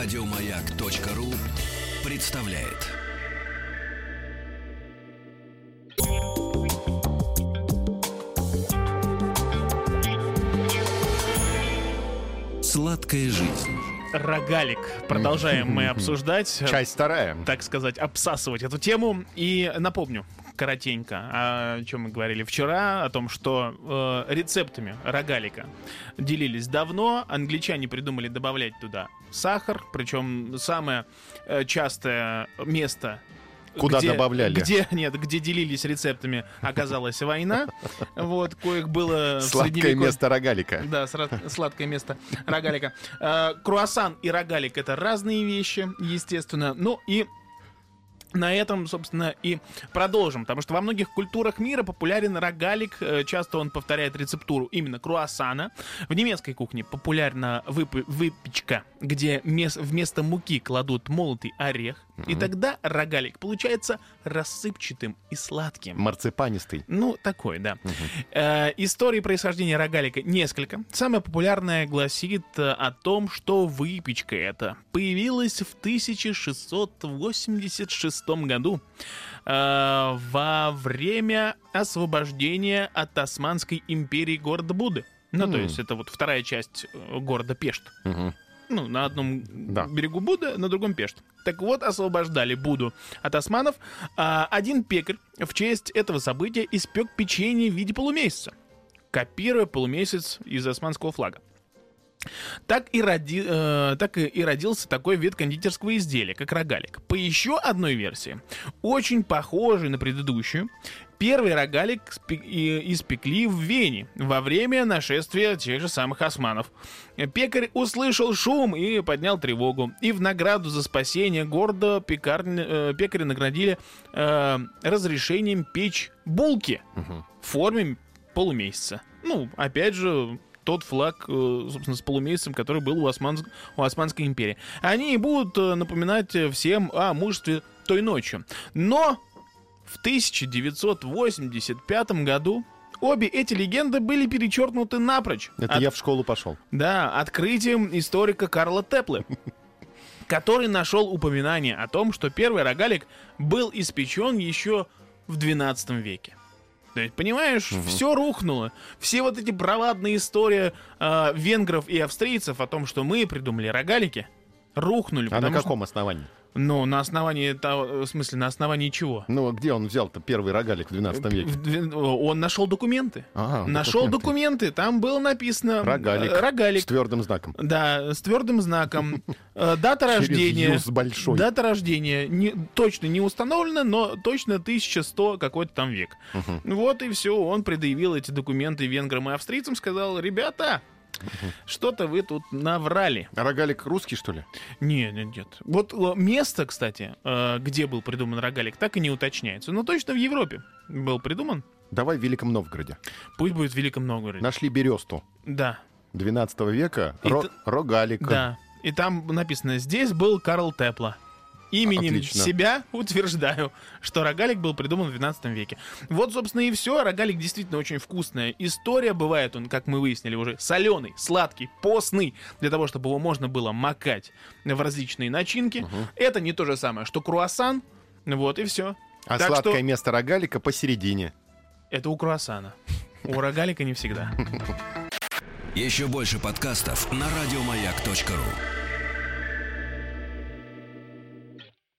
Радиомаяк.ру представляет. Сладкая жизнь. Рогалик. Продолжаем мы обсуждать. Часть вторая. Так сказать, обсасывать эту тему. И напомню, коротенько, о чем мы говорили вчера, о том, что э, рецептами рогалика делились давно. Англичане придумали добавлять туда сахар, причем самое э, частое место Куда где, добавляли? Где, нет, где делились рецептами, оказалась война. Вот, коих было... Сладкое место рогалика. Да, сладкое место рогалика. Круассан и рогалик — это разные вещи, естественно. Ну и на этом, собственно, и продолжим, потому что во многих культурах мира популярен рогалик, э, часто он повторяет рецептуру именно круассана. В немецкой кухне популярна выпы- выпечка, где мес- вместо муки кладут молотый орех, и тогда рогалик получается рассыпчатым и сладким. Марципанистый. Ну, такой, да. Э, истории происхождения рогалика несколько. Самая популярная гласит э, о том, что выпечка эта появилась в 1686 году э, во время освобождения от Османской империи города Буды. Ну, то М. есть это вот вторая часть э, города Пешт. Мгм. Ну, на одном Да. берегу Буда, на другом Пешт. Так вот, освобождали Буду от османов. А один пекарь в честь этого события испек печенье в виде полумесяца, копируя полумесяц из османского флага. Так и, роди- э, так и, родился такой вид кондитерского изделия, как рогалик. По еще одной версии, очень похожей на предыдущую, первый рогалик испекли в Вене во время нашествия тех же самых османов. Пекарь услышал шум и поднял тревогу. И в награду за спасение города пекарня, э, пекаря наградили э, разрешением печь булки в форме полумесяца. Ну, опять же, тот флаг, э, собственно, с полумесяцем, который был у, Османск- у Османской империи. Они будут э, напоминать э, всем о мужестве той ночью. Но в 1985 году обе эти легенды были перечеркнуты напрочь. Это От- я в школу пошел. да, открытием историка Карла Теплы, который нашел упоминание о том, что первый рогалик был испечен еще в 12 веке. То есть, понимаешь, все рухнуло. Все вот эти бравадные истории э, венгров и австрийцев о том, что мы придумали рогалики, рухнули. А на потому что- каком основании? Ну, на основании того, в смысле, на основании чего? Ну, где он взял-то первый рогалик в 12 веке? В Он нашел документы. Ага, нашел документы. документы. Там было написано Рогалик. э, рогалик. С твердым знаком. Да, с твердым знаком. Э, Дата рождения. большой. Дата рождения не, точно не установлена, но точно 1100 какой-то там век. Вот и все. Он предъявил эти документы венграм и австрийцам, сказал, ребята, что-то вы тут наврали. А рогалик русский, что ли? Нет, нет, нет. Вот э, место, кстати, э, где был придуман рогалик, так и не уточняется. Но точно в Европе был придуман. Давай в Великом Новгороде. Пусть будет в Великом Новгороде. Нашли бересту Да, 12 века. И Ро- т- рогалик. да. И там написано, здесь был Карл Тепла. Именем Отлично. себя утверждаю, что рогалик был придуман в 12 веке. Вот, собственно, и все. Рогалик действительно очень вкусная история. Бывает он, как мы выяснили уже, соленый, сладкий, постный, для того, чтобы его можно было макать в различные начинки. Это не то же самое, что круассан. Вот и все. А так сладкое что место рогалика посередине. это у круассана. У рогалика не всегда. Еще больше подкастов на радиомаяк.ру.